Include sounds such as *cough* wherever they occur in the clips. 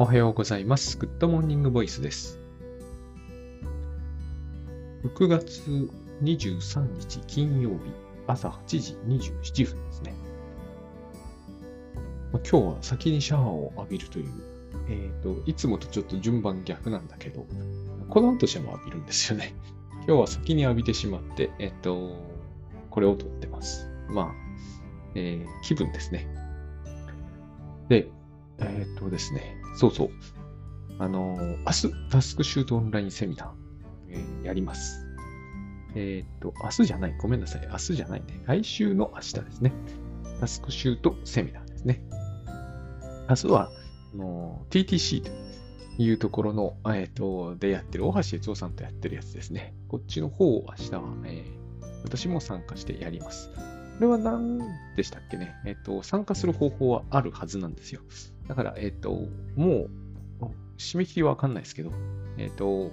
おはようございます。 Good Morning Voice です。6月23日金曜日朝8時27分ですね。今日は先にシャワーを浴びるという、えっ、と、いつもとちょっと順番逆なんだけど、この後シャワー浴びるんですよね。*laughs* 今日は先に浴びてしまって、えっ、と、これを撮ってます。まあ、えー気分ですね。で、えーっとですね、そうそう。あのー明日、タスクシュートオンラインセミナー、えーやります。えーっと、明日じゃない、ごめんなさい。明日じゃないね。来週の明日ですね。タスクシュートセミナーですね。明日は、あの TTC というところの、えっと、でやってる、大橋悦夫さんとやってるやつですね。こっちの方を明日は、え私も参加してやります。これは何でしたっけね。えっと、参加する方法はあるはずなんですよ。だから、えっと、もう、締め切りはわかんないですけど、えっと、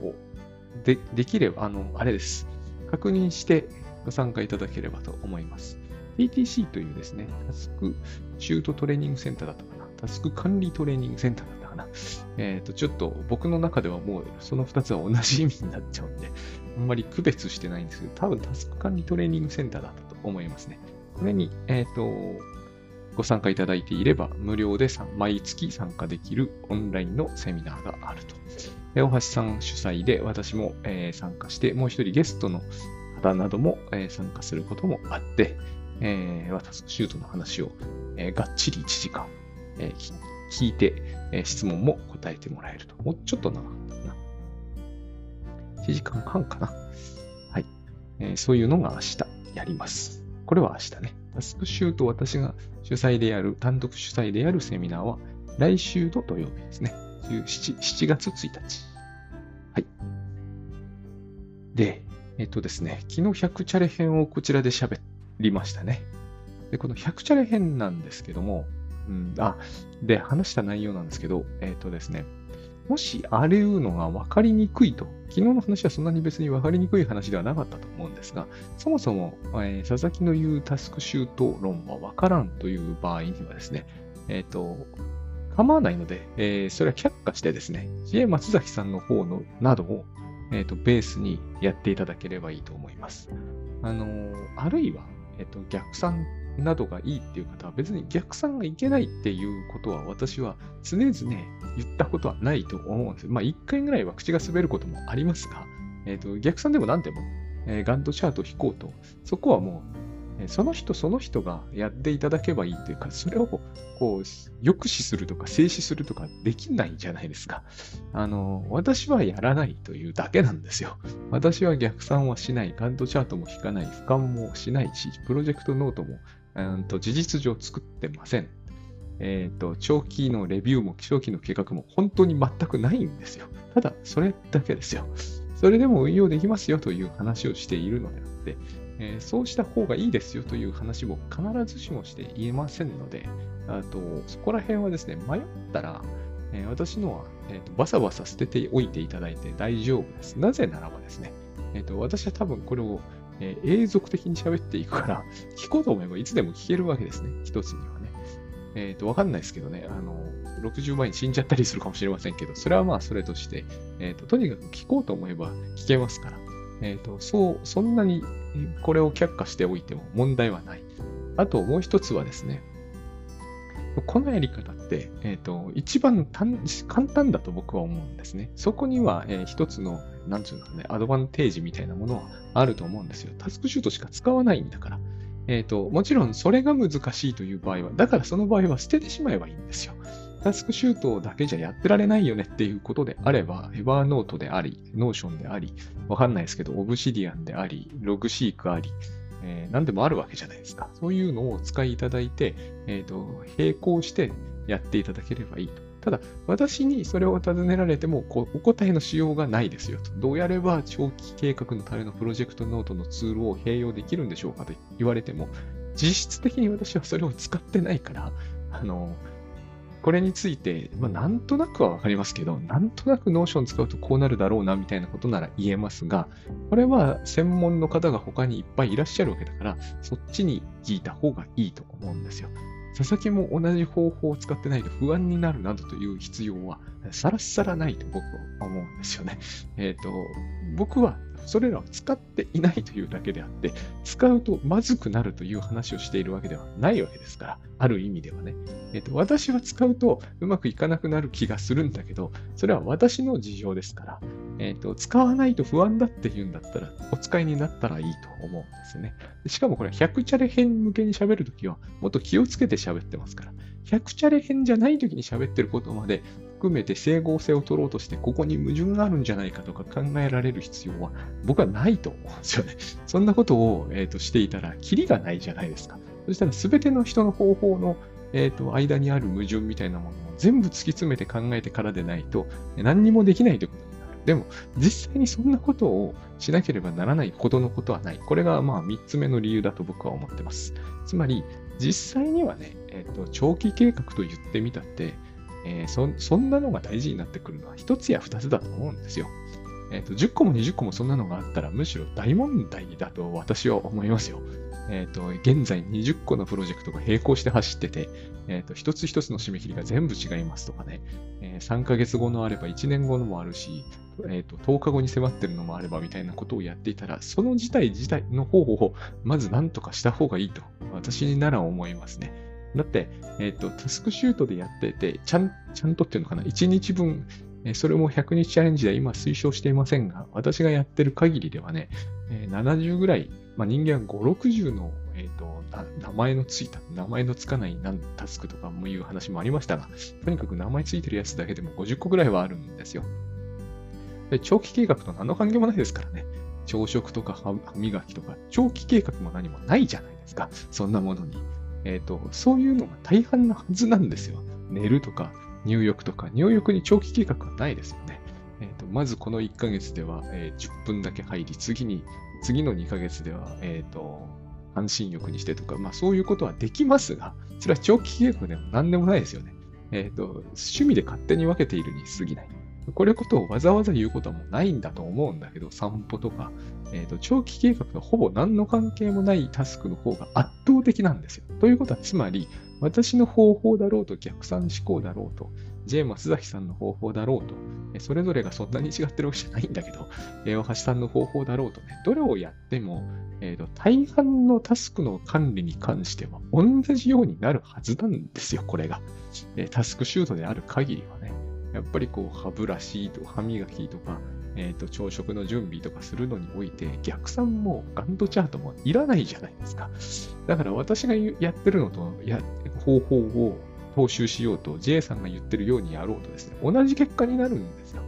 で、できれば、あの、あれです。確認してご参加いただければと思います。TTC というですね、タスクシュートトレーニングセンターだったかな。タスク管理トレーニングセンターだったかな。えっ、と、ちょっと僕の中ではもうその2つは同じ意味になっちゃうんで、あんまり区別してないんですけど、多分タスク管理トレーニングセンターだったと思いますね。これに、えっ、と、ご参加いただいていれば、無料で毎月参加できるオンラインのセミナーがあると。で大橋さん主催で、私も、え参加して、もう一人ゲストの方なども、え参加することもあって、えー、私、シュートの話を、えがっちり1時間、え聞いて、え質問も答えてもらえると。もうちょっと長かったかな。1時間半かな。はい。えそういうのが明日やります。これは明日ね。タスクシュート私が主催である、単独主催であるセミナーは来週の土曜日ですね。7, 7月1日。はい。で、えっとですね、昨日100チャレ編をこちらで喋りましたね。で、この100チャレ編なんですけども、うん、あ、で、話した内容なんですけど、えっとですね、もしあれいうのが分かりにくいと、昨日の話はそんなに別に分かりにくい話ではなかったと思うんですが、そもそも、えー佐々木の言うタスクシュート論は分からんという場合にはですね、えっ、と、構わないので、えーそれは却下してですね、知恵松崎さんの方のなどを、えっ、と、ベースにやっていただければいいと思います。あのあるいは、えっ、と、逆算などがいいっていう方は別に逆算がいけないっていうことは私は常々言ったことはないと思うんです。まあ一回ぐらいは口が滑ることもありますが、えっ、と、逆算でも何でも、えーガントチャートを引こうと、そこはもう、その人その人がやっていただけばいいというか、それをこう、抑止するとか静止するとかできないじゃないですか。あの、私はやらないというだけなんですよ。私は逆算はしない、ガントチャートも引かない、俯瞰もしないし、プロジェクトノートも、うんと事実上作ってません。えっ、と、長期のレビューも長期の計画も本当に全くないんですよ。ただ、それだけですよ。それでも運用できますよという話をしているのであって、えーそうした方がいいですよという話も必ずしもして言えませんので、あとそこら辺はですね、迷ったら、えー私のは、えーとバサバサ捨てておいていただいて大丈夫です。なぜならばですね、えーと私は多分これを、えー永続的に喋っていくから、聞こうと思えばいつでも聞けるわけですね、一つにはね。えっ、と、わかんないですけどね、あの、60万円死んじゃったりするかもしれませんけど、それはまあそれとして、えっ、と、とにかく聞こうと思えば聞けますから、えっ、と、そう、そんなにこれを却下しておいても問題はない。あともう一つはですね、このやり方って、えっ、と、一番簡単だと僕は思うんですね。そこには、えー一つの、なんていうのね、アドバンテージみたいなものはあると思うんですよ。タスクシュートしか使わないんだから。えっ、と、もちろんそれが難しいという場合は、だからその場合は捨ててしまえばいいんですよ。タスクシュートだけじゃやってられないよねっていうことであれば、エバーノートであり、ノーションであり、わかんないですけど、オブシディアンであり、ログシークあり、えー何でもあるわけじゃないですか。そういうのをお使いいただいて、えっ、と、並行してやっていただければいいと。ただ、私にそれを尋ねられても、こうお答えのしようがないですよと。どうやれば長期計画のためのプロジェクトノートのツールを併用できるんでしょうかと言われても、実質的に私はそれを使ってないから、あの、これについて、まあ、なんとなくはわかりますけど、なんとなくノーション使うとこうなるだろうなみたいなことなら言えますが、これは専門の方が他にいっぱいいらっしゃるわけだから、そっちに聞いた方がいいと思うんですよ。佐々木も同じ方法を使ってないと不安になるなどという必要はさらさらないと僕は思うんですよね。えっ、ー、と、僕はそれらを使っていないというだけであって、使うとまずくなるという話をしているわけではないわけですから、ある意味ではね。えっ、と、私は使うとうまくいかなくなる気がするんだけど、それは私の事情ですから、えっ、と、使わないと不安だっていうんだったら、お使いになったらいいと思うんですね。しかもこれ、100チャレ編向けに喋るときは、もっと気をつけて喋ってますから、100チャレ編じゃないときに喋ってることまで含めて整合性を取ろうとして、ここに矛盾があるんじゃないかとか考えられる必要は、僕はないと思うんですよね。*laughs* そんなことを、えーと、していたら、キリがないじゃないですか。そしたら、すべての人の方法の、えーと、間にある矛盾みたいなものを全部突き詰めて考えてからでないと、何にもできないということになる。でも、実際にそんなことをしなければならないほどのことはない。これが、まあ、3つ目の理由だと僕は思ってます。つまり、実際にはね、えーと長期計画と言ってみたって、えー、そそんなのが大事になってくるのは1つや2つだと思うんですよ。えっ、ー、と、10個も20個もそんなのがあったらむしろ大問題だと私は思いますよ。えっ、ー、と、現在20個のプロジェクトが並行して走ってて、えっ、と、一つ一つの締め切りが全部違いますとかね、え3ヶ月後のあれば1年後のもあるし、えっ、と、10日後に迫ってるのもあればみたいなことをやっていたら、その事態自体の方をまず何とかした方がいいと私なら思いますね。だって、えっ、ー、と、タスクシュートでやってて、ちゃん、ちゃんとっていうのかな、1日分、それも100日チャレンジで今推奨していませんが、私がやってる限りではね、え70ぐらい、まあ、人間は5、60の、えーと、名前のついた、名前のつかないタスクとかもいう話もありましたが、とにかく名前ついてるやつだけでも50個ぐらいはあるんですよ。で長期計画と何の関係もないですからね。朝食とか歯磨きとか、長期計画も何もないじゃないですか。そんなものに。えっ、ー、と、そういうのが大半なはずなんですよ。寝るとか、入浴とか、入浴に長期計画はないですよね。えっ、ー、と、まずこの1ヶ月では、えー、10分だけ入り、次に、次の2ヶ月では、えっ、と、半身浴にしてとか、まあそういうことはできますが、それは長期計画でも何でもないですよね。えっ、と、趣味で勝手に分けているに過ぎない。これことをわざわざ言うことはもうないんだと思うんだけど、散歩とか、えーと、長期計画とほぼ何の関係もないタスクの方が圧倒的なんですよ。ということは、つまり、私の方法だろうと逆算思考だろうと、J 松崎さんの方法だろうと、それぞれがそんなに違ってるわけじゃないんだけど、大橋さんの方法だろうとね、どれをやっても、えーと、大半のタスクの管理に関しては同じようになるはずなんですよ、これが。タスクシュートである限りはね。やっぱりこう歯ブラシと歯磨きとか、え、ー、と、朝食の準備とかするのにおいて、逆算もガントチャートもいらないじゃないですか。だから私がやってるのとや方法を踏襲しようと、J さんが言ってるようにやろうとですね、同じ結果になるんですよ。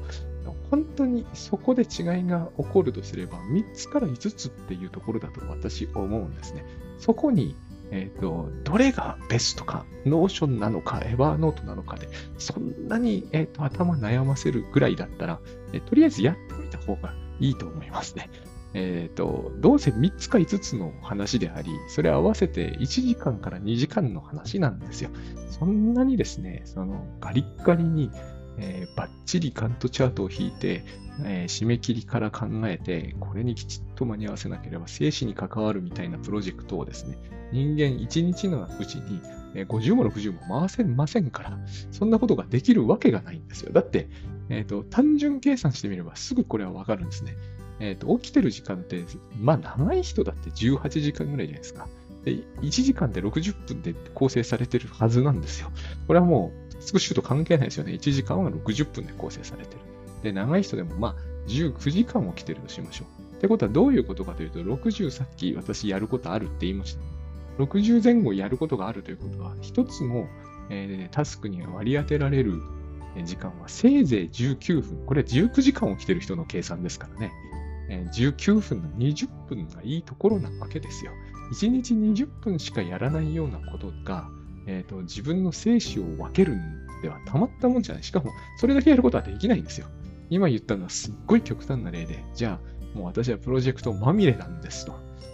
本当にそこで違いが起こるとすれば、3つから5つっていうところだと私思うんですね。そこにえっ、ー、と、どれがベストか、ノーションなのか、エバーノートなのかで、そんなに、えーと、頭悩ませるぐらいだったら、えとりあえずやってみた方がいいと思いますね。えっ、ー、と、どうせ3つか5つの話であり、それ合わせて1時間から2時間の話なんですよ。そんなにですね、そのガリッガリに、え、バッチリガントチャートを引いて、えー、締め切りから考えて、これにきちっと間に合わせなければ生死に関わるみたいなプロジェクトをですね、人間1日のうちにえ50も60も回せませんから、そんなことができるわけがないんですよ。だって、え、ー、と、単純計算してみればすぐこれはわかるんですね。えっ、ー、と、起きてる時間って、まあ長い人だって18時間ぐらいじゃないですか。で、1時間で60分で構成されてるはずなんですよ。これはもう、スクシューと関係ないですよね。1時間は60分で構成されてる。で、長い人でもまあ、19時間起きてるとしましょう。ってことはどういうことかというと、60さっき私やることあるって言いました。60前後やることがあるということは、一つの、えー、タスクに割り当てられる時間はせいぜい19分。これは19時間起きてる人の計算ですからね。えー、19分の20分がいいところなわけですよ。1日20分しかやらないようなことが、えーと、自分の生死を分けるんではたまったもんじゃない。しかも、それだけやることはできないんですよ。今言ったのはすっごい極端な例で、じゃあ、もう私はプロジェクトまみれなんですと。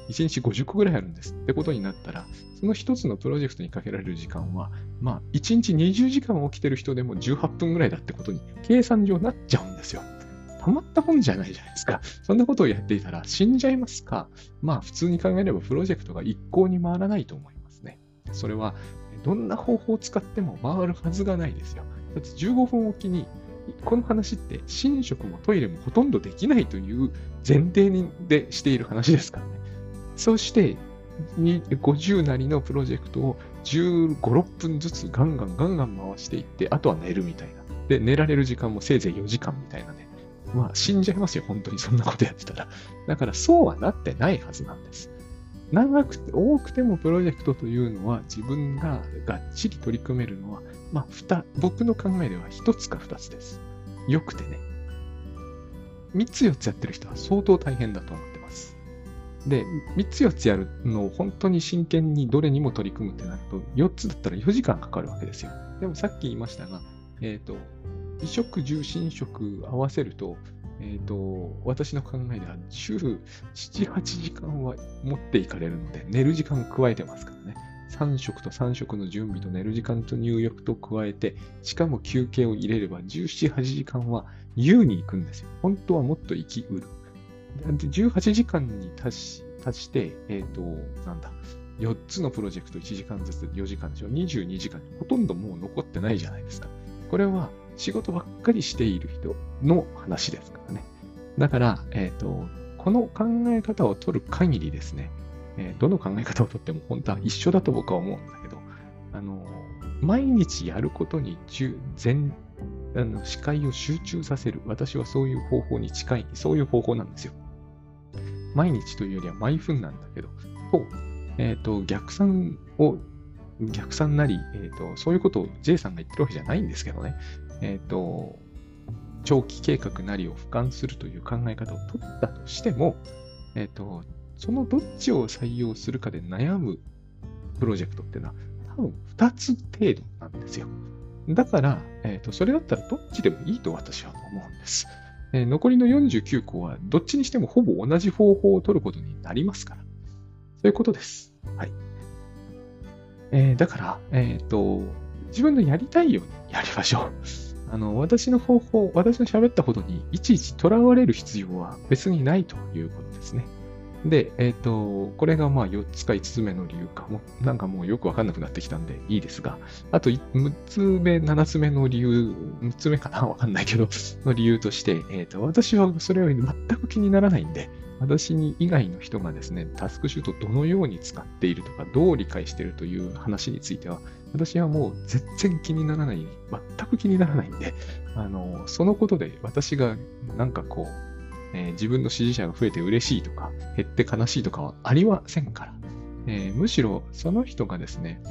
1日50個ぐらいあるんですってことになったら、その1つのプロジェクトにかけられる時間は、まあ、1日20時間起きてる人でも18分ぐらいだってことに、計算上なっちゃうんですよ。たまったもんじゃないじゃないですか。そんなことをやっていたら死んじゃいますか。まあ、普通に考えればプロジェクトが一向に回らないと思いますね。それは、どんな方法を使っても回るはずがないですよ。だって15分おきにこの話って寝食もトイレもほとんどできないという前提にでしている話ですからね。そして、50なりのプロジェクトを15、6分ずつガンガンガンガン回していって、あとは寝るみたいな。で、寝られる時間もせいぜい4時間みたいなね。まあ死んじゃいますよ、本当にそんなことやってたら。だからそうはなってないはずなんです。長くて、多くてもプロジェクトというのは自分ががっちり取り組めるのはまあ、ふた、僕の考えでは一つか二つです。よくてね。三つ四つやってる人は相当大変だと思ってます。で、三つ四つやるのを本当に真剣にどれにも取り組むってなると、四つだったら4時間かかるわけですよ。でもさっき言いましたが、えっ、ー、と、移植、重心食合わせると、えっ、ー、と、私の考えでは17、8時間は持っていかれるので、寝る時間加えてますからね。3食と3食の準備と寝る時間と入浴と加えて、しかも休憩を入れれば17、8時間は優に行くんですよ。本当はもっと生きうる。で18時間に達し達して、えっ、ー、と、なんだ、4つのプロジェクト1時間ずつ4時間でしょ？22時間ほとんどもう残ってないじゃないですか。これは仕事ばっかりしている人の話ですからね。だから、え、ー、と、この考え方を取る限りですね、えー、どの考え方をとっても本当は一緒だと僕は思うんだけど、あの、毎日やることに全、あの視界を集中させる。私はそういう方法に近い、そういう方法なんですよ。毎日というよりは毎分なんだけど、と、え、ー、と、逆算を、逆算なり、え、ー、と、そういうことを J さんが言ってるわけじゃないんですけどね。えっ、ー、と、長期計画なりを俯瞰するという考え方を取ったとしても、えっ、と、そのどっちを採用するかで悩むプロジェクトっていうのは多分2つ程度なんですよ。だから、えーと、それだったらどっちでもいいと私は思うんです。えー、残りの49個はどっちにしてもほぼ同じ方法を取ることになりますから。そういうことです。はい。えー、だから、えっ、と、自分のやりたいようにやりましょう。あの、私の方法、私の喋ったことにいちいち囚われる必要は別にないということですね。で、えっ、ー、と、これがまあ4つか5つ目の理由かも、なんかもうよくわかんなくなってきたんでいいですが、あと6つ目、7つ目の理由、6つ目かな？わかんないけど、の理由として、えっ、ー、と、私はそれは全く気にならないんで、私に以外の人がですね、タスクシュートどのように使っているとか、どう理解しているという話については、私はもう全然気にならない、全く気にならないんで、*laughs* あの、そのことで私がなんかこう、えー、自分の支持者が増えて嬉しいとか、減って悲しいとかはありませんから、えー、むしろその人がですね、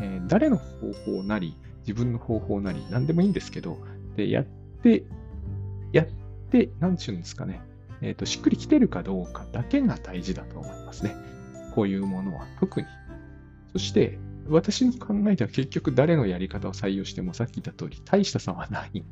えー、誰の方法なり、自分の方法なり、何でもいいんですけど、で、やって、やって、なんちゅうんですかね、えっ、と、しっくりきてるかどうかだけが大事だと思いますね。こういうものは特に。そして、私の考えでは結局誰のやり方を採用してもさっき言った通り大した差はない。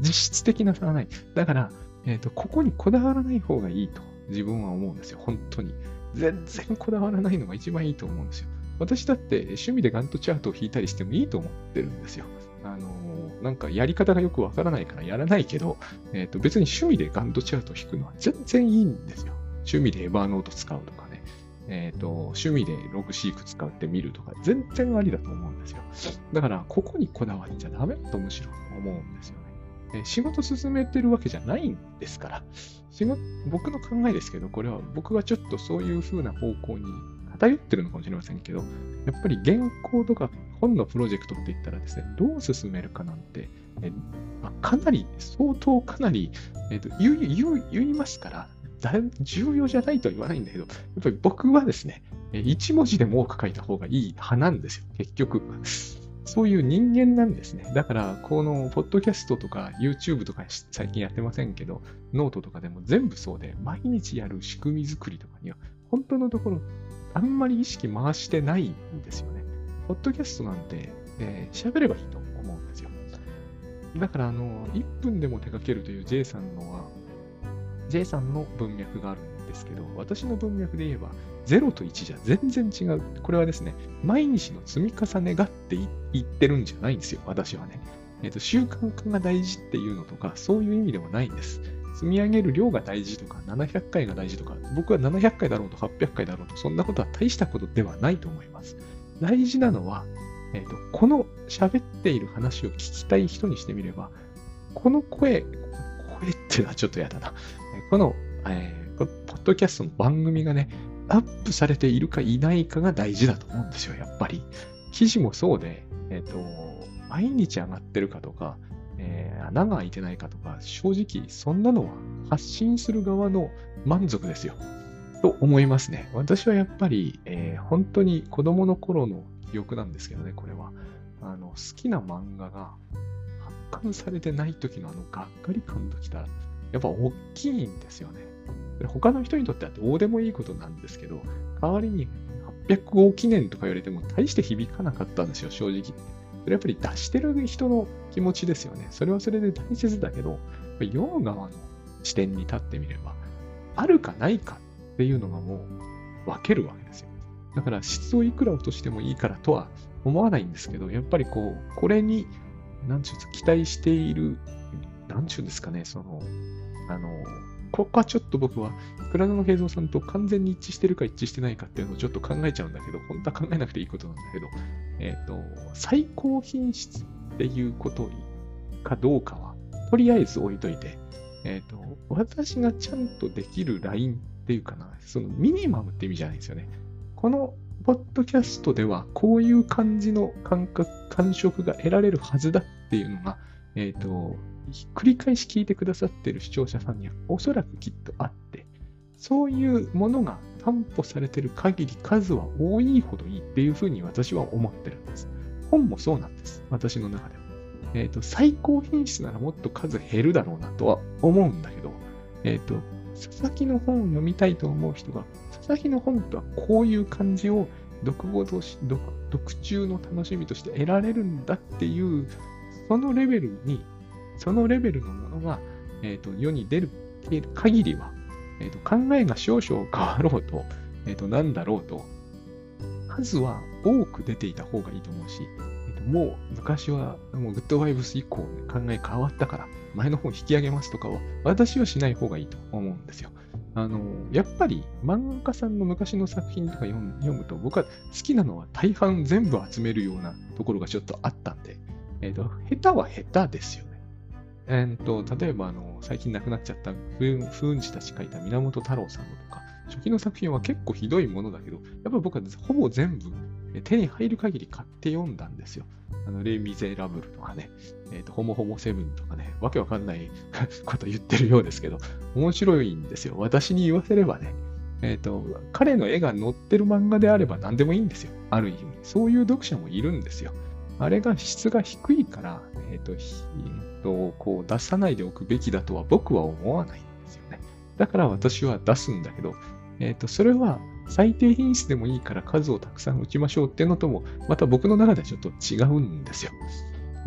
実質的な差はない。だから、え、ー、と、ここにこだわらない方がいいと自分は思うんですよ。本当に。全然こだわらないのが一番いいと思うんですよ。私だって趣味でガントチャートを引いたりしてもいいと思ってるんですよ。あのー、なんかやり方がよくわからないからやらないけど、え、ー、と別に趣味でガントチャートを引くのは全然いいんですよ。趣味でエバーノート使うとか。えっ、ー、と、趣味でログシーク使ってみるとか、全然ありだと思うんですよ。だから、ここにこだわっちゃダメだとむしろ思うんですよね。え仕事進めてるわけじゃないんですから。仕事、僕の考えですけど、これは僕はちょっとそういう風な方向に偏ってるのかもしれませんけど、やっぱり原稿とか本のプロジェクトって言ったらですね、どう進めるかなんて、えまあ、かなり、相当かなり、えーと、言いますから、重要じゃないとは言わないんだけど、やっぱり僕はですね、1文字でも多く書いた方がいい派なんですよ、結局。そういう人間なんですね。だから、この、ポッドキャストとか YouTube とか最近やってませんけど、ノートとかでも全部そうで、毎日やる仕組み作りとかには、本当のところ、あんまり意識回してないんですよね。ポッドキャストなんて、えー、喋ればいいと思うんですよ。だから、あの、1分でも手掛けるという J さんのは、J さんの文脈があるんですけど、私の文脈で言えば、0と1じゃ全然違う。これはですね、毎日の積み重ねがって言ってるんじゃないんですよ、私はね。えっ、と、習慣化が大事っていうのとか、そういう意味ではないんです。積み上げる量が大事とか、700回が大事とか、僕は700回だろうと800回だろうと、そんなことは大したことではないと思います。大事なのは、えっ、と、この喋っている話を聞きたい人にしてみれば、この声、声っていうのはちょっと嫌だな。この、えー、ポッドキャストの番組がね、アップされているかいないかが大事だと思うんですよ、やっぱり。記事もそうで、えっ、ー、と、毎日上がってるかとか、えー、穴が開いてないかとか、正直そんなのは発信する側の満足ですよ。と思いますね。私はやっぱり、えー、本当に子供の頃の記憶なんですけどね、これは。あの、好きな漫画が発刊されてない時のあのがっかり感ときたら、やっぱ大きいんですよね。他の人にとってはどうでもいいことなんですけど、代わりに800号記念とか言われても大して響かなかったんですよ、正直。それやっぱり出してる人の気持ちですよね。それはそれで大切だけど、読む側の視点に立ってみれば、あるかないかっていうのがもう分けるわけですよ。だから質をいくら落としてもいいからとは思わないんですけど、やっぱりこう、これに、なんちゅう期待している、なんちゅうんですかね、その、あの、ここはちょっと僕は、倉野平蔵さんと完全に一致してるか一致してないかっていうのをちょっと考えちゃうんだけど、本当は考えなくていいことなんだけど、えっ、ー、と、最高品質っていうことかどうかは、とりあえず置いといて、えっ、ー、と、私がちゃんとできるラインっていうかな、そのミニマムって意味じゃないですよね。このポッドキャストではこういう感じの感覚、感触が得られるはずだっていうのが、えっ、ー、と、繰り返し聞いてくださっている視聴者さんにはおそらくきっとあって、そういうものが担保されている限り数は多いほどいいっていうふうに私は思ってるんです。本もそうなんです。私の中では。えっ、ー、と、最高品質ならもっと数減るだろうなとは思うんだけど、えっ、ー、と、佐々木の本を読みたいと思う人が、佐々木の本とはこういう感じを読後とし読、読中の楽しみとして得られるんだっていう、そのレベルにそのレベルのものが、えーと、世に出る限りは、えーと、考えが少々変わろうと、えーと、何だろうと、数は多く出ていた方がいいと思うし、えー、ともう昔はもうグッドバイブス以降、考え変わったから、前の方引き上げますとかは、私はしない方がいいと思うんですよ。あの、やっぱり漫画家さんの昔の作品とか読むと、僕は好きなのは大半全部集めるようなところがちょっとあったんで、え、ー、と、下手は下手ですよ。えー、と、例えば、あの、最近亡くなっちゃった風雲児たち書いた源太郎さんのとか、初期の作品は結構ひどいものだけど、やっぱ僕はほぼ全部手に入る限り買って読んだんですよ。あの、レ・ミゼラブルとかね、え、ー、と、ホモホモセブンとかね、わけわかんない *laughs* こと言ってるようですけど、面白いんですよ。私に言わせればね、え、ー、と、彼の絵が載ってる漫画であれば何でもいいんですよ。ある意味。そういう読者もいるんですよ。あれが質が低いから、えっ、ー、と、をこう出さないでおくべきだとは僕は思わないんですよね。だから私は出すんだけど、えっ、ー、と、それは最低品質でもいいから数をたくさん打ちましょうっていうのとも、また僕の中ではちょっと違うんですよ。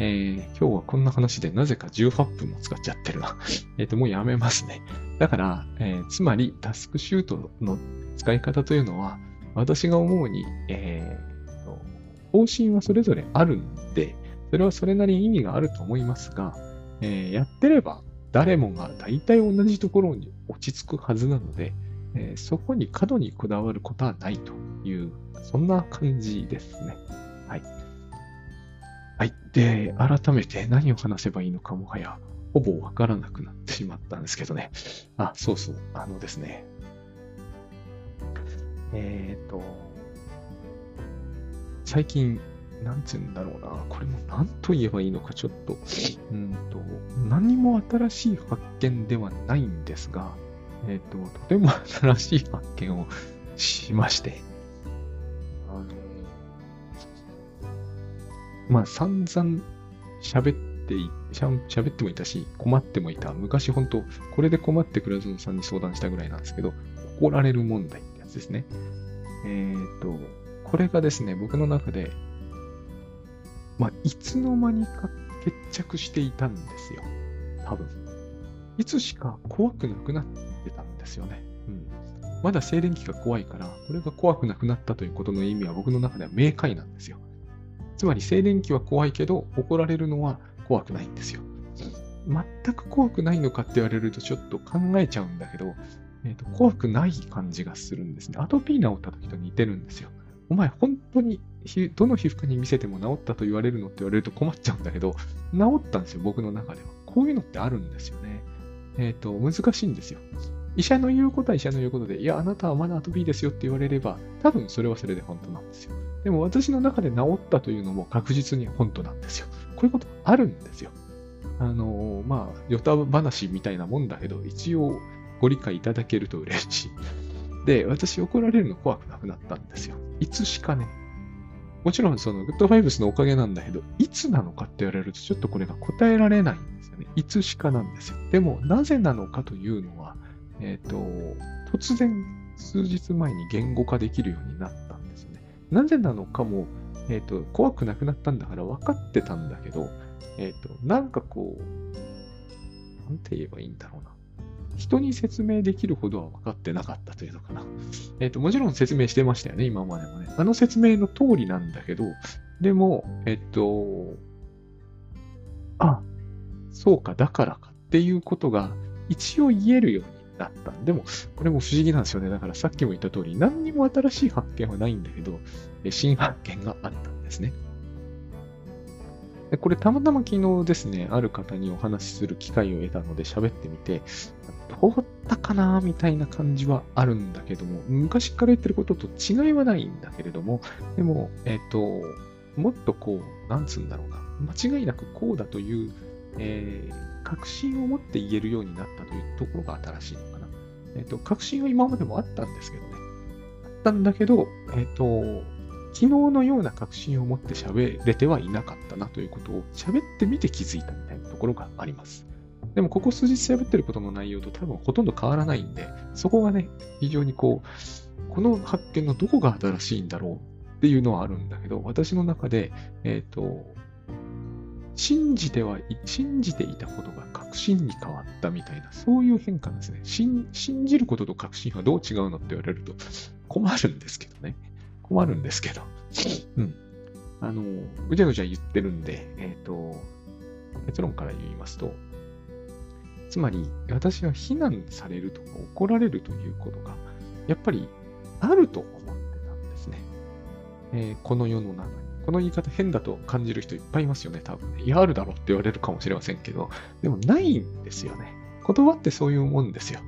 えー、今日はこんな話でなぜか18分も使っちゃってるな。*laughs* えっと、もうやめますね。だから、えー、つまりタスクシュートの使い方というのは、私が思うに、えー、方針はそれぞれあるんで、それはそれなりに意味があると思いますが、えー、やってれば誰もが大体同じところに落ち着くはずなので、えー、そこに過度にこだわることはないという、そんな感じですね。はい。はい。で、改めて何を話せばいいのかもはや、ほぼわからなくなってしまったんですけどね。あ、そうそう。あのですね。えっ、ー、と、最近なんつうんだろうな、これも何と言えばいいのか、ちょっと、うんと、何も新しい発見ではないんですが、えっ、ー、と、とても新しい発見をしまして、あの、まあ、散々喋ってい、しゃ喋ってもいたし、困ってもいた。昔本当、これで困って倉園さんに相談したぐらいなんですけど、怒られる問題ってやつですね。えっ、ー、と、これがですね、僕の中でまあ、いつの間にか決着していたんですよ。多分。いつしか怖くなくなってたんですよね。うん。まだ静電気が怖いから、これが怖くなくなったということの意味は僕の中では明快なんですよ。つまり静電気は怖いけど、怒られるのは怖くないんですよ。全く怖くないのかって言われるとちょっと考えちゃうんだけど、えーと、怖くない感じがするんですね。アトピー治った時と似てるんですよ。お前本当にどの皮膚科に見せても治ったと言われるのって言われると困っちゃうんだけど、治ったんですよ、僕の中では。こういうのってあるんですよね。えっ、ー、と、難しいんですよ。医者の言うことは医者の言うことで、いや、あなたはまだアトピーですよって言われれば、多分それはそれで本当なんですよ。でも私の中で治ったというのも確実に本当なんですよ。こういうことあるんですよ。あのー、まあ、ヨタ話みたいなもんだけど、一応ご理解いただけると嬉しい。で、私怒られるの怖くなくなったんですよ。いつしかね。もちろんそのグッドファイブスのおかげなんだけど、いつなのかって言われるとちょっとこれが答えられないんですよね。いつしかなんですよ。でも、なぜなのかというのは、えっ、ー、と、突然数日前に言語化できるようになったんですよね。なぜなのかも、えっ、ー、と、怖くなくなったんだから分かってたんだけど、えっ、ー、と、なんかこう、なんて言えばいいんだろうな。人に説明できるほどは分かってなかったというのかな。えっ、と、もちろん説明してましたよね、今までもね。あの説明の通りなんだけど、でも、えっと、あ、そうか、だからかっていうことが一応言えるようになった。でも、これも不思議なんですよね。だからさっきも言った通り、何にも新しい発見はないんだけど、新発見があったんですね。これたまたま昨日ですね、ある方にお話しする機会を得たので喋ってみて、どうだったかなみたいな感じはあるんだけども、昔から言ってることと違いはないんだけれども、でも、えっ、と、もっとこう、なんつうんだろうな、間違いなくこうだという、えー、確信を持って言えるようになったというところが新しいのかな。えっ、と、確信は今までもあったんですけどね。あったんだけど、えっ、と、昨日のような確信を持って喋れてはいなかったなということを喋ってみて気づいたみたいなところがあります。でも、ここ数日喋ってることの内容と多分ほとんど変わらないんで、そこがね、非常にこう、この発見のどこが新しいんだろうっていうのはあるんだけど、私の中で、えっ、ー、と、信じては、信じていたことが確信に変わったみたいな、そういう変化ですね。信じることと確信はどう違うのって言われると困るんですけどね。困るんですけど。うん。あの、ぐちゃぐちゃ言ってるんで、えっ、ー、と、結論から言いますと、つまり、私は非難されるとか怒られるということが、やっぱりあると思ってたんですね。えー、この世の中に。この言い方変だと感じる人いっぱいいますよね、多分ね。いや、あるだろうって言われるかもしれませんけど、でもないんですよね。言葉ってそういうもんですよ。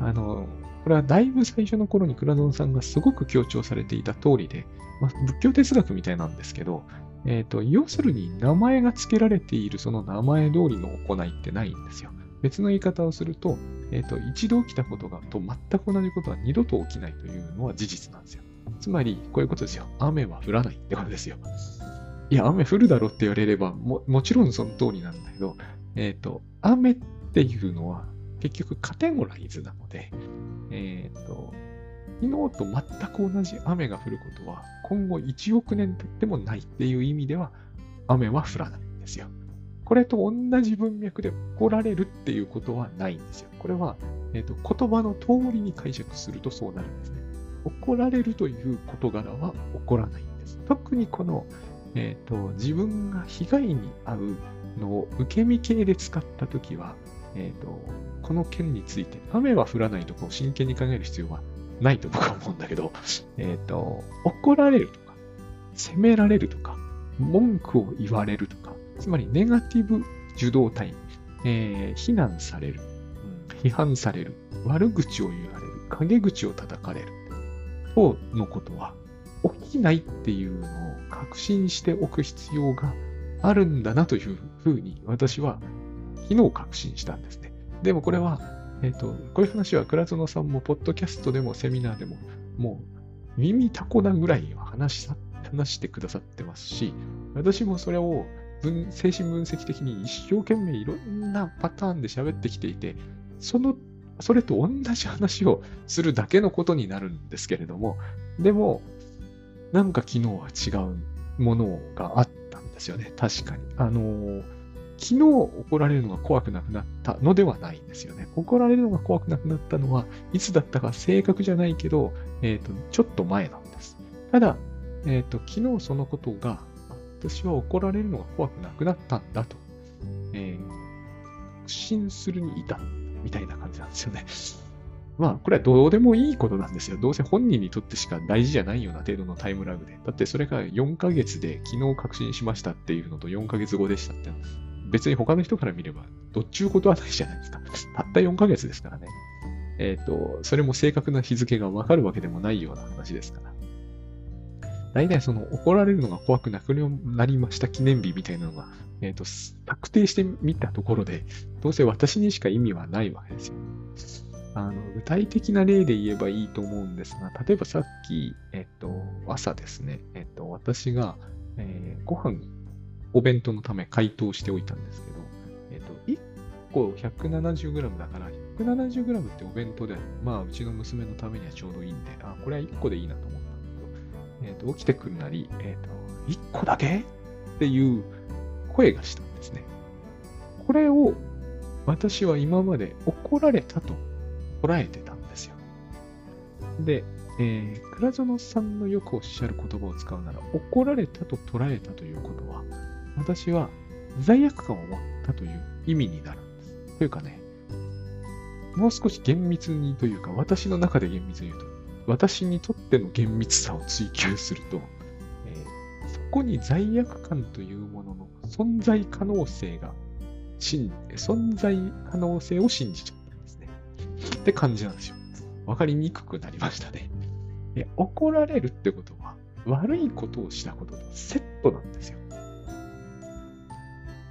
あの、これはだいぶ最初の頃に倉園さんがすごく強調されていた通りで、まあ、仏教哲学みたいなんですけど、えっ、ー、と、要するに名前が付けられているその名前通りの行いってないんですよ。別の言い方をすると、え、ー、と、一度起きたことがと全く同じことは二度と起きないというのは事実なんですよ。つまり、こういうことですよ。雨は降らないってことですよ。いや、雨降るだろって言われれば、も、もちろんその通りなんだけど、えっ、ー、と、雨っていうのは結局カテゴライズなので、えっ、ー、と、昨日と全く同じ雨が降ることは、今後1億年経ってもないっていう意味では、雨は降らないんですよ。これと同じ文脈で怒られるっていうことはないんですよ。これは、えーと、言葉の通りに解釈するとそうなるんですね。怒られるという事柄は起こらないんです。特にこの、えーと、自分が被害に遭うのを受け身系で使ったときは、えーと、この件について雨は降らないとかを真剣に考える必要はないと僕は思うんだけど、えっ、ー、と、怒られるとか、責められるとか、文句を言われるとか、つまりネガティブ受動体、えー、非難される、批判される、悪口を言われる、陰口を叩かれる、等のことは起きないっていうのを確信しておく必要があるんだなというふうに私は昨日確信したんですね。でもこれは、えっ、ー、と、こういう話は倉園さんもポッドキャストでもセミナーでももう耳たこなぐらいは話話してくださってますし、私もそれを分精神分析的に一生懸命いろんなパターンで喋ってきていて、その、それと同じ話をするだけのことになるんですけれども、でも、なんか昨日は違うものがあったんですよね。確かに。あの昨日怒られるのが怖くなくなったのではないんですよね。怒られるのが怖くなくなったのはいつだったか正確じゃないけど、えっ、ー、と、ちょっと前なんです。ただ、えっ、ー、と、昨日そのことが、私は怒られるのが怖くなくなったんだと、えー、確信するに至ったみたいな感じなんですよね。*laughs* まあ、これはどうでもいいことなんですよ。どうせ本人にとってしか大事じゃないような程度のタイムラグで。だってそれが4ヶ月で昨日確信しましたっていうのと4ヶ月後でしたって、別に他の人から見れば、どっちゅうことはないじゃないですか。*laughs* たった4ヶ月ですからね。えっ、ー、と、それも正確な日付がわかるわけでもないような話ですから。大体その怒られるのが怖くなくなりました記念日みたいなのが、えっ、ー、と、確定してみたところで、どうせ私にしか意味はないわけですよ。あの、具体的な例で言えばいいと思うんですが、例えばさっき、えっ、ー、と、朝ですね、えっ、ー、と、私が、えー、ご飯、お弁当のため解凍しておいたんですけど、えっ、と、1個 170g だから、170g ってお弁当で、まあ、うちの娘のためにはちょうどいいんで、あ、これは1個でいいなとえ、ー、と、起きてくるなり、え、ー、と、一個だけ？っていう声がしたんですね。これを私は今まで怒られたと捉えてたんですよ。で、えー、倉園さんのよくおっしゃる言葉を使うなら、怒られたと捉えたということは、私は罪悪感を持ったという意味になるんです。というかね、もう少し厳密にというか、私の中で厳密に言うと、私にとっての厳密さを追求すると、えー、そこに罪悪感というものの存在可能性が、存在可能性を信じちゃったんですね。って感じなんですよ。わかりにくくなりましたね。え怒られるってことは、悪いことをしたこととセットなんですよ。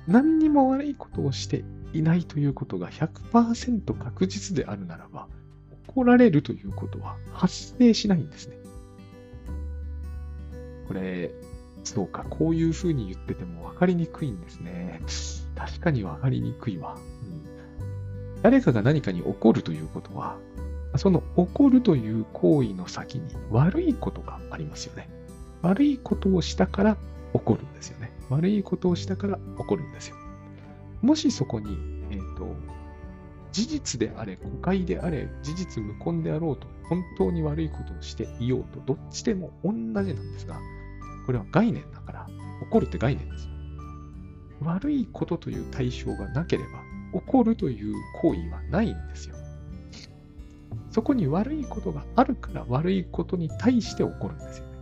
何にも悪いことをしていないということが100%確実であるならば、怒られるということは発生しないんですね。これ、そうか、こういうふうに言ってても分かりにくいんですね。確かに分かりにくいわ。うん、誰かが何かに怒るということは、その怒るという行為の先に悪いことがありますよね。悪いことをしたから怒るんですよね。悪いことをしたから怒るんですよ。もしそこに、事実であれ、誤解であれ、事実無根であろうと、本当に悪いことをしていようと、どっちでも同じなんですが、これは概念だから、起こるって概念ですよ。悪いことという対象がなければ、起こるという行為はないんですよ。そこに悪いことがあるから悪いことに対して起こるんですよね。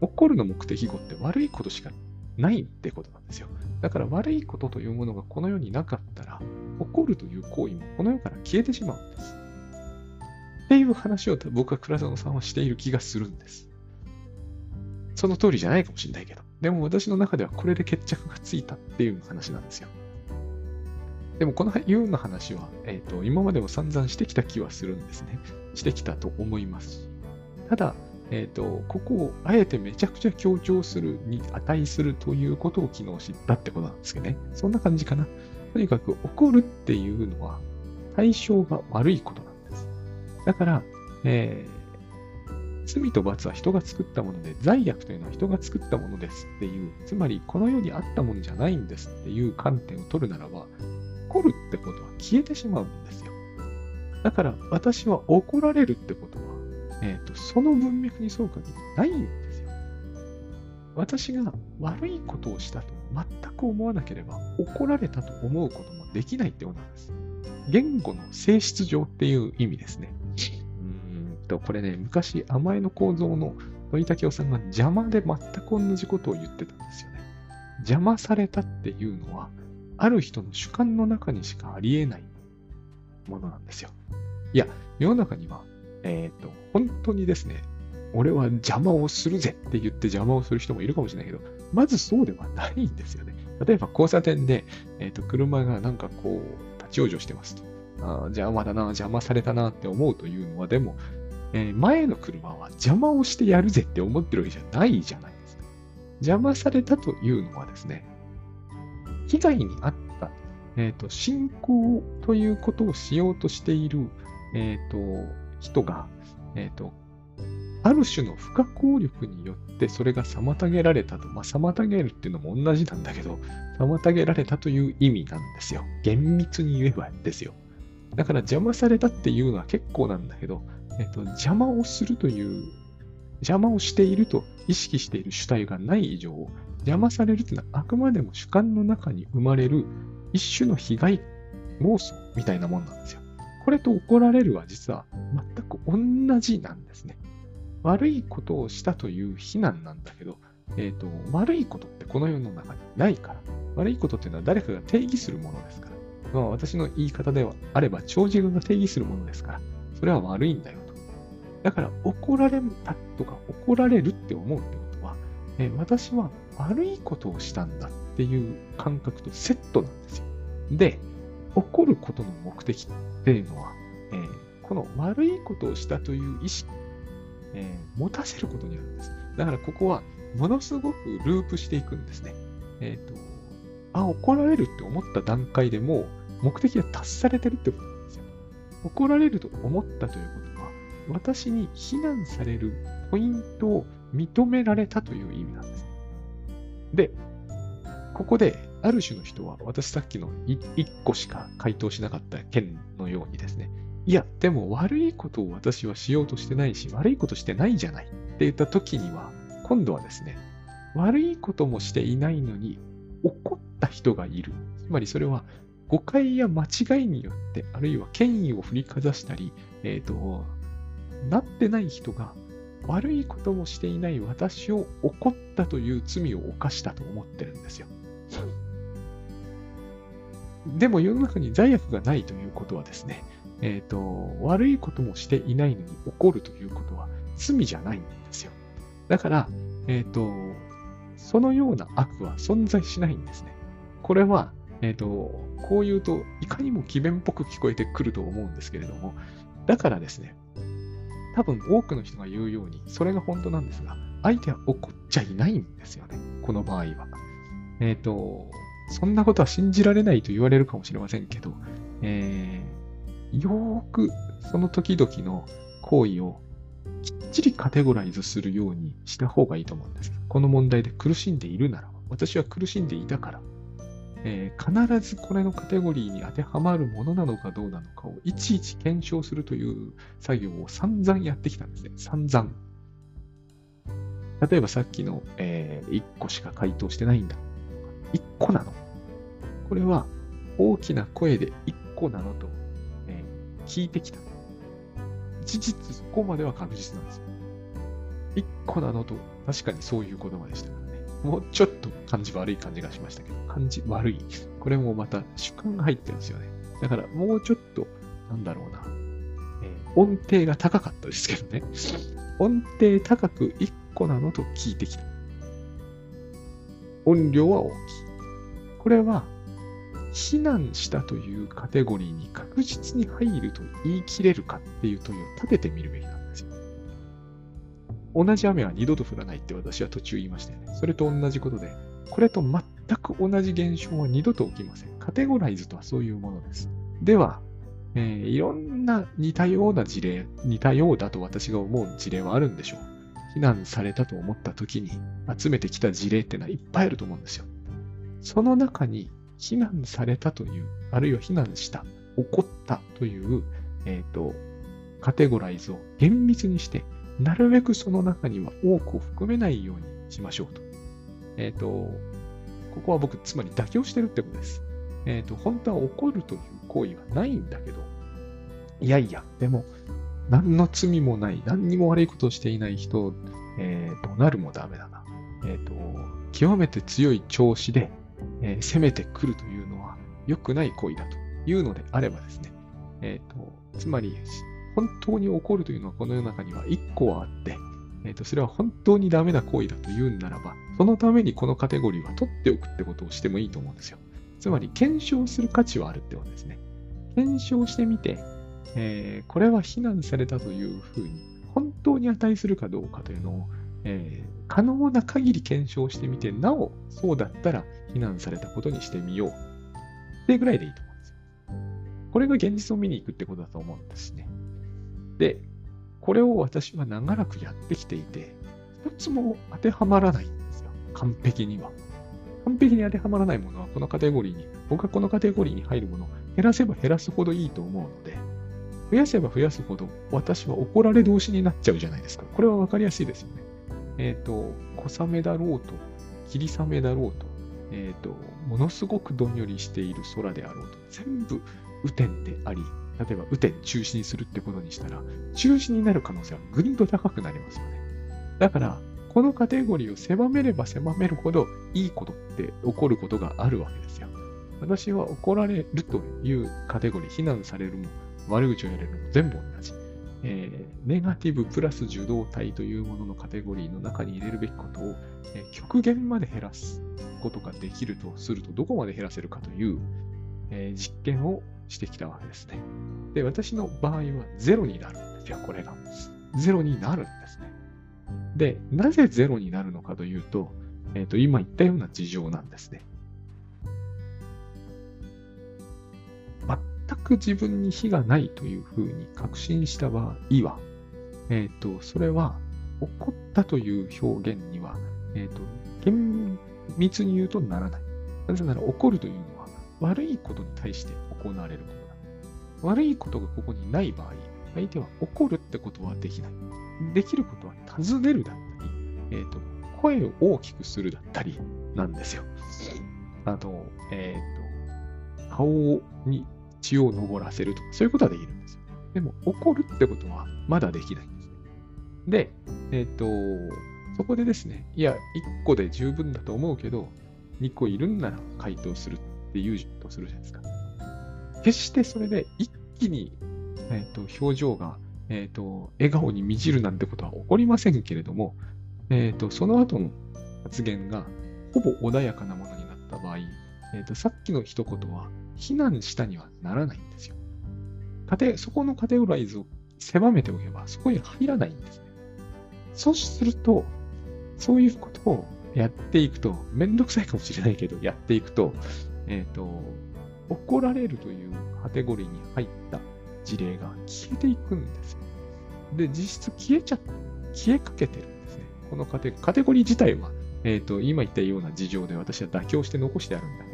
起こるの目的語って悪いことしかないってことなんですよ。だから悪いことというものがこの世になかったら、起こるという行為もこの世から消えてしまうんです。っていう話を僕は倉園さんはしている気がするんです。その通りじゃないかもしれないけど。でも私の中ではこれで決着がついたっていう話なんですよ。でもこのような話は、えーと、今までも散々してきた気はするんですね。してきたと思いますただ、えっ、ー、と、ここをあえてめちゃくちゃ強調するに値するということを昨日知ったってことなんですけどね。そんな感じかな。とにかく怒るっていうのは対象が悪いことなんです。だから、えー、罪と罰は人が作ったもので、罪悪というのは人が作ったものですっていう、つまりこの世にあったものじゃないんですっていう観点を取るならば、怒るってことは消えてしまうんですよ。だから私は怒られるってことは、え、ー、と、その文脈に沿う限りないんですよ。私が悪いことをしたと全く思わなければ怒られたと思うこともできないってことなんです。言語の性質上っていう意味ですね。うんと、これね、昔、甘えの構造の土井武雄さんが邪魔で全く同じことを言ってたんですよね。邪魔されたっていうのは、ある人の主観の中にしかありえないものなんですよ。いや、世の中には、えっ、ー、と、本当にですね、俺は邪魔をするぜって言って邪魔をする人もいるかもしれないけど、まずそうではないんですよね。例えば交差点で、え、ー、と、車がなんかこう、立ち往生してますと。あ邪魔だな、邪魔されたなって思うというのは、でも、えー、前の車は邪魔をしてやるぜって思ってるわけじゃないじゃないですか。邪魔されたというのはですね、被害に遭った、え、ー、と、信仰ということをしようとしている、え、ー、と、人が、えっ、と、ある種の不可抗力によってそれが妨げられたと。まあ、妨げるっていうのも同じなんだけど、妨げられたという意味なんですよ。厳密に言えばですよ。だから邪魔されたっていうのは結構なんだけど、えっと、邪魔をするという邪魔をしていると意識している主体がない以上、邪魔されるというのはあくまでも主観の中に生まれる一種の被害妄想みたいなもんなんですよ。これと怒られるは実は全く同じなんですね。悪いことをしたという非難なんだけど、え、ー、と、悪いことってこの世の中にないから。悪いことっていうのは誰かが定義するものですから。まあ、私の言い方ではあれば、長寿が定義するものですから、それは悪いんだよとだから怒られたとか怒られるって思うってことは、え私は悪いことをしたんだっていう感覚とセットなんですよ。で、怒ることの目的っていうのは、えー、この悪いことをしたという意識、持たせることにあるんです。だからここはものすごくループしていくんですね。えっ、ー、と、あ、怒られるって思った段階でもう目的が達されてるってことなんですよ。怒られると思ったということは私に非難されるポイントを認められたという意味なんです。で、ここで、ある種の人は、私さっきの1個しか回答しなかった件のようにですね、いや、でも悪いことを私はしようとしてないし、悪いことしてないじゃないって言った時には、今度はですね、悪いこともしていないのに怒った人がいる。つまりそれは誤解や間違いによって、あるいは権威を振りかざしたり、えっ、ー、と、なってない人が悪いこともしていない私を怒ったという罪を犯したと思ってるんですよ。でも世の中に罪悪がないということはですね、えっ、ー、と、悪いこともしていないのに怒るということは罪じゃないんですよ。だから、えっ、ー、と、そのような悪は存在しないんですね。これは、えっ、ー、と、こう言うといかにも詭弁っぽく聞こえてくると思うんですけれども、だからですね、多分多くの人が言うように、それが本当なんですが、相手は怒っちゃいないんですよね。この場合は。えっ、ー、と、そんなことは信じられないと言われるかもしれませんけど、えー、よーくその時々の行為をきっちりカテゴライズするようにした方がいいと思うんです。この問題で苦しんでいるなら、私は苦しんでいたから、えー、必ずこれのカテゴリーに当てはまるものなのかどうなのかをいちいち検証するという作業を散々やってきたんですね。散々。例えばさっきの、えー、1個しか回答してないんだ。1個なのこれは大きな声で1個なのと、聞いてきた。事実そこまでは確実なんですよ。1個なのと確かにそういう言葉でしたからね。もうちょっと感じ悪い感じがしましたけど。感じ悪い。これもまた主観が入ってるんですよね。だからもうちょっと、なんだろうな、えー、音程が高かったですけどね。音程高く1個なのと聞いてきた。音量は大きい。これは、避難したというカテゴリーに確実に入ると言い切れるかっていう問いを立ててみるべきなんですよ。同じ雨は二度と降らないって私は途中言いましたよね。それと同じことで、これと全く同じ現象は二度と起きません。カテゴライズとはそういうものです。では、えー、いろんな似たような事例、似たようだと私が思う事例はあるんでしょう。避難されたと思った時に集めてきた事例ってのはいっぱいあると思うんですよ。その中に避難されたという、あるいは避難した、起こったという、えっ、ー、と、カテゴライズを厳密にして、なるべくその中には多くを含めないようにしましょうと。えっ、ー、と、ここは僕、つまり妥協してるってことです。えっ、ー、と、本当は怒るという行為はないんだけど、いやいや、でも、何の罪もない、何にも悪いことをしていない人、えー、怒鳴るもダメだな。えっ、ー、と、極めて強い調子で、えー、攻めてくるというのは良くない行為だというのであればですね、え、ー、と、つまり、本当に怒るというのはこの世の中には一個はあって、え、ー、と、それは本当にダメな行為だと言うならば、そのためにこのカテゴリーは取っておくってことをしてもいいと思うんですよ。つまり、検証する価値はあるってことですね。検証してみて、えー、これは非難されたというふうに、本当に値するかどうかというのを、えー、可能な限り検証してみて、なお、そうだったら非難されたことにしてみよう。ってぐらいでいいと思うんですよ。これが現実を見に行くってことだと思うんですね。で、これを私は長らくやってきていて、一つも当てはまらないんですよ。完璧には。完璧に当てはまらないものはこのカテゴリーに、僕はこのカテゴリーに入るものを減らせば減らすほどいいと思うので、増やせば増やすほど私は怒られ同士になっちゃうじゃないですか。これはわかりやすいですよね。え、ー、と、小雨だろうと、霧雨だろうと、え、ー、と、ものすごくどんよりしている空であろうと、全部雨天であり、例えば雨天中止にするってことにしたら、中止になる可能性はぐんと高くなりますよね。だから、このカテゴリーを狭めれば狭めるほどいいことって起こることがあるわけですよ。私は怒られるというカテゴリー、非難されるも、悪口をやれるも全部同じ。えー、ネガティブプラス受動体というもののカテゴリーの中に入れるべきことを、えー、極限まで減らすことができるとすると、どこまで減らせるかという、えー、実験をしてきたわけですね。で、私の場合はゼロになるんですよ、これが。ゼロになるんですね。で、なぜゼロになるのかというと、えっ、と、今言ったような事情なんですね。全く自分に非がないというふうに確信した場合は、えっ、ー、と、それは、怒ったという表現には、えっ、ー、と、厳密に言うとならない。なぜなら怒るというのは悪いことに対して行われることだ。悪いことがここにない場合、相手は怒るってことはできない。できることは尋ねるだったり、えっ、ー、と、声を大きくするだったりなんですよ。あの、えっ、ー、と、顔に血を昇らせるとか、そういうことはできるんですよ。でも、怒るってことはまだできないんですね。で、えっ、ー、と、そこでですね、いや、1個で十分だと思うけど、2個いるんなら回答するって言うとするじゃないですか。決してそれで一気に、えーと、表情が、えーと、笑顔に満ちるなんてことは起こりませんけれども、えーと、その後の発言がほぼ穏やかなものになった場合、えー、とさっきの一言は非難したにはならないんですよ。そこのカテゴライズを狭めておけば、そこに入らないんですね。そうすると、そういうことをやっていくと、めんどくさいかもしれないけど、やっていくと、えっ、ー、と、怒られるというカテゴリーに入った事例が消えていくんですよ。で、実質消えちゃ、消えかけてるんですね。このカテカテゴリー自体は、えっ、ー、と、今言ったような事情で私は妥協して残してあるんだ、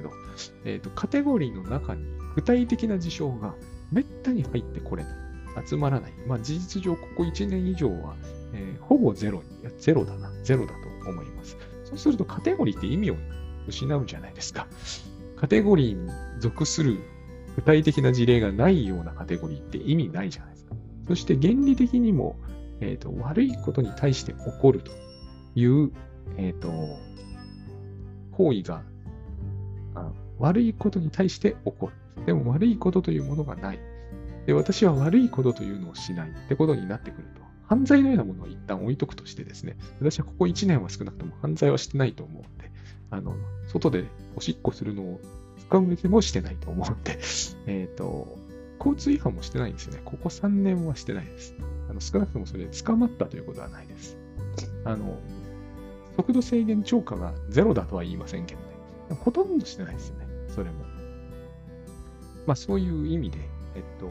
え、ー、と、カテゴリーの中に具体的な事象がめったに入ってこれない。集まらない。まあ、事実上、ここ1年以上は、えー、ほぼゼロに、ゼロだな、ゼロだと思います。そうすると、カテゴリーって意味を失うじゃないですか。カテゴリーに属する具体的な事例がないようなカテゴリーって意味ないじゃないですか。そして原理的にも、えーと、悪いことに対して起こるという、えーと、行為が悪いことに対して起こる。でも悪いことというものがない。で、私は悪いことというのをしないってことになってくると、犯罪のようなものを一旦置いとくとしてですね、私はここ1年は少なくとも犯罪はしてないと思うんで、あの、外でおしっこするのを使う上でもしてないと思うんで、*laughs* えっ、と、交通違反もしてないんですよね。ここ3年はしてないです。あの少なくともそれで捕まったということはないです。あの、速度制限超過がゼロだとは言いませんけどね。ほとんどしてないですよね。それも。まあそういう意味で、えっと、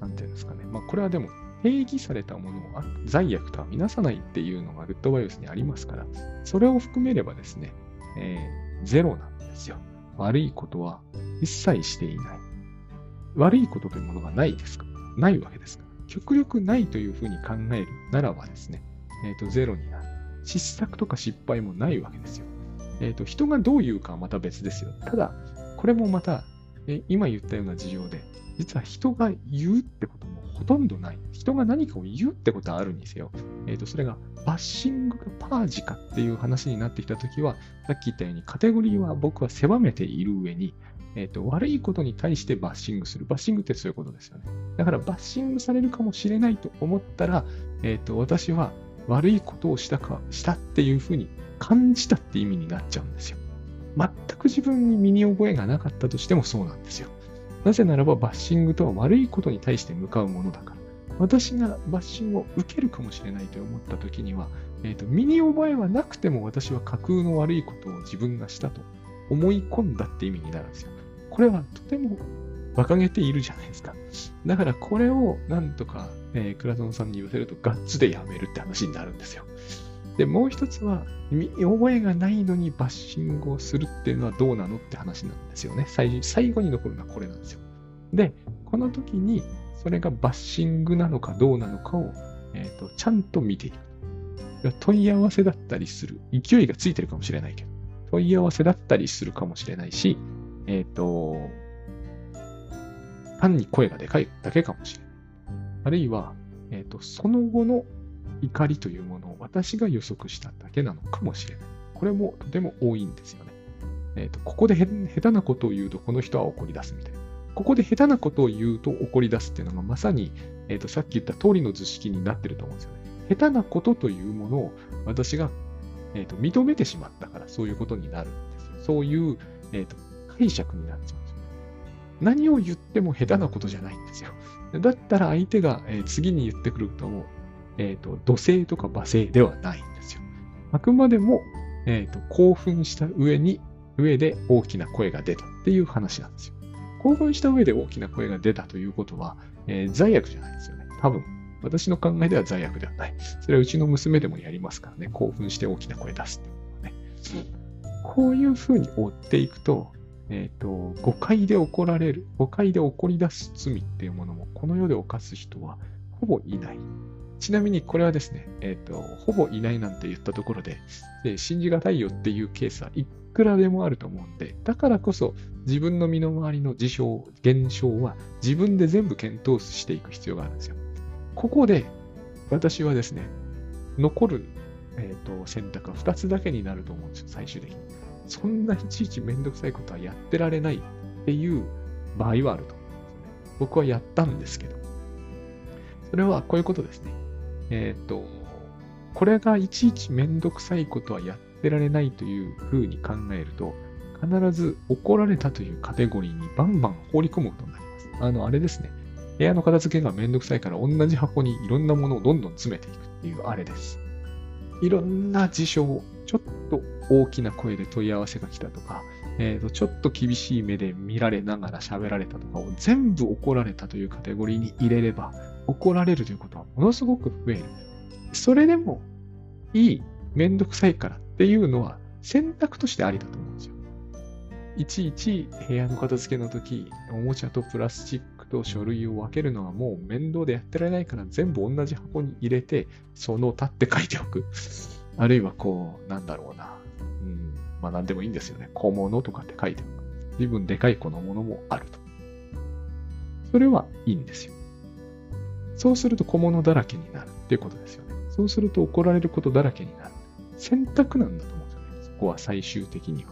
なんていうんですかね。まあこれはでも定義されたものを罪悪とは見なさないっていうのがグッドバイオスにありますから、それを含めればですね、えー、ゼロなんですよ。悪いことは一切していない。悪いことというものがないですか？ないわけですから。極力ないというふうに考えるならばですね、えっ、ー、と、ゼロになる。失策とか失敗もないわけですよ。え、ー、と、人がどう言うかはまた別ですよ。ただ、これもまた、え今言ったような事情で、実は人が言うってこともほとんどない。人が何かを言うってことはあるにせよ。えっ、ー、と、それがバッシングかパージかっていう話になってきたときは、さっき言ったようにカテゴリーは僕は狭めている上に、えっ、ー、と、悪いことに対してバッシングする。バッシングってそういうことですよね。だからバッシングされるかもしれないと思ったら、えっ、ー、と、私は悪いことをしたか、したっていうふうに感じたって意味になっちゃうんですよ。全く自分に身に覚えがなかったとしてもそうなんですよ。なぜならばバッシングとは悪いことに対して向かうものだから。私がバッシングを受けるかもしれないと思った時には、えーと、身に覚えはなくても私は架空の悪いことを自分がしたと思い込んだって意味になるんですよ。これはとても馬鹿げているじゃないですか。だからこれをなんとか、えー、倉園さんに言わせるとガッツでやめるって話になるんですよ。で、もう一つは、覚えがないのにバッシングをするっていうのはどうなのって話なんですよね。最最後に残るのはこれなんですよ。で、この時にそれがバッシングなのかどうなのかを、えーと、ちゃんと見ていく。問い合わせだったりする。勢いがついてるかもしれないけど、問い合わせだったりするかもしれないし、えっ、ー、と、単に声がでかいだけかもしれない。あるいは、えっ、ー、と、その後の怒りというものを私が予測しただけなのかもしれない。これもとても多いんですよね。え、ー、と、ここで下手なことを言うとこの人は怒り出すみたいな。ここで下手なことを言うと怒り出すっていうのがまさに、え、ー、と、さっき言った通りの図式になってると思うんですよね。下手なことというものを私が、えーと、認めてしまったからそういうことになるんですよ。そういう、えーと、解釈になっちゃうんですよ。ね何を言っても下手なことじゃないんですよ。だったら相手が、えー、次に言ってくると、え、ー、と、土星とか罵声ではないんですよ。あくまでも、えっ、ー、と、興奮した上に、上で大きな声が出たっていう話なんですよ。興奮した上で大きな声が出たということは、えー、罪悪じゃないですよね。多分。私の考えでは罪悪ではない。それはうちの娘でもやりますからね。興奮して大きな声出すってことね。こういうふうに追っていくと、えっ、ー、と、誤解で怒られる、誤解で怒り出す罪っていうものも、この世で犯す人はほぼいない。ちなみにこれはですね、えっ、ー、と、ほぼいないなんて言ったところで、で信じがたいよっていうケースはいくらでもあると思うんで、だからこそ自分の身の回りの事象、現象は自分で全部検討していく必要があるんですよ。ここで私はですね、残る、えーと、選択は2つだけになると思うんですよ、最終的に。そんないちいちめんどくさいことはやってられないっていう場合はあると思うんですね。僕はやったんですけど。それはこういうことですね。えっ、と、これがいちいちめんどくさいことはやってられないというふうに考えると、必ず怒られたというカテゴリーにバンバン放り込むことになります。あの、あれですね。部屋の片付けがめんどくさいから同じ箱にいろんなものをどんどん詰めていくっていうあれです。いろんな事象、ちょっと大きな声で問い合わせが来たとか、えーと、ちょっと厳しい目で見られながら喋られたとかを全部怒られたというカテゴリーに入れれば、怒られるということはものすごく増える。それでもいい、めんどくさいからっていうのは選択としてありだと思うんですよ。いちいち部屋の片付けの時、おもちゃとプラスチックと書類を分けるのはもう面倒でやってられないから全部同じ箱に入れて、その他って書いておく。*laughs* あるいはこう、なんだろうな。うん、まあ何でもいいんですよね。小物とかって書いておく。随分でかい子のものもあると。それはいいんですよ。そうすると小物だらけになるっていうことですよね。そうすると怒られることだらけになる。選択なんだと思うんですよね。そこは最終的には。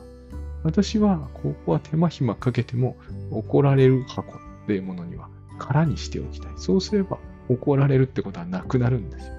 私は、ここは手間暇かけても怒られる箱っていうものには空にしておきたい。そうすれば怒られるってことはなくなるんですよ。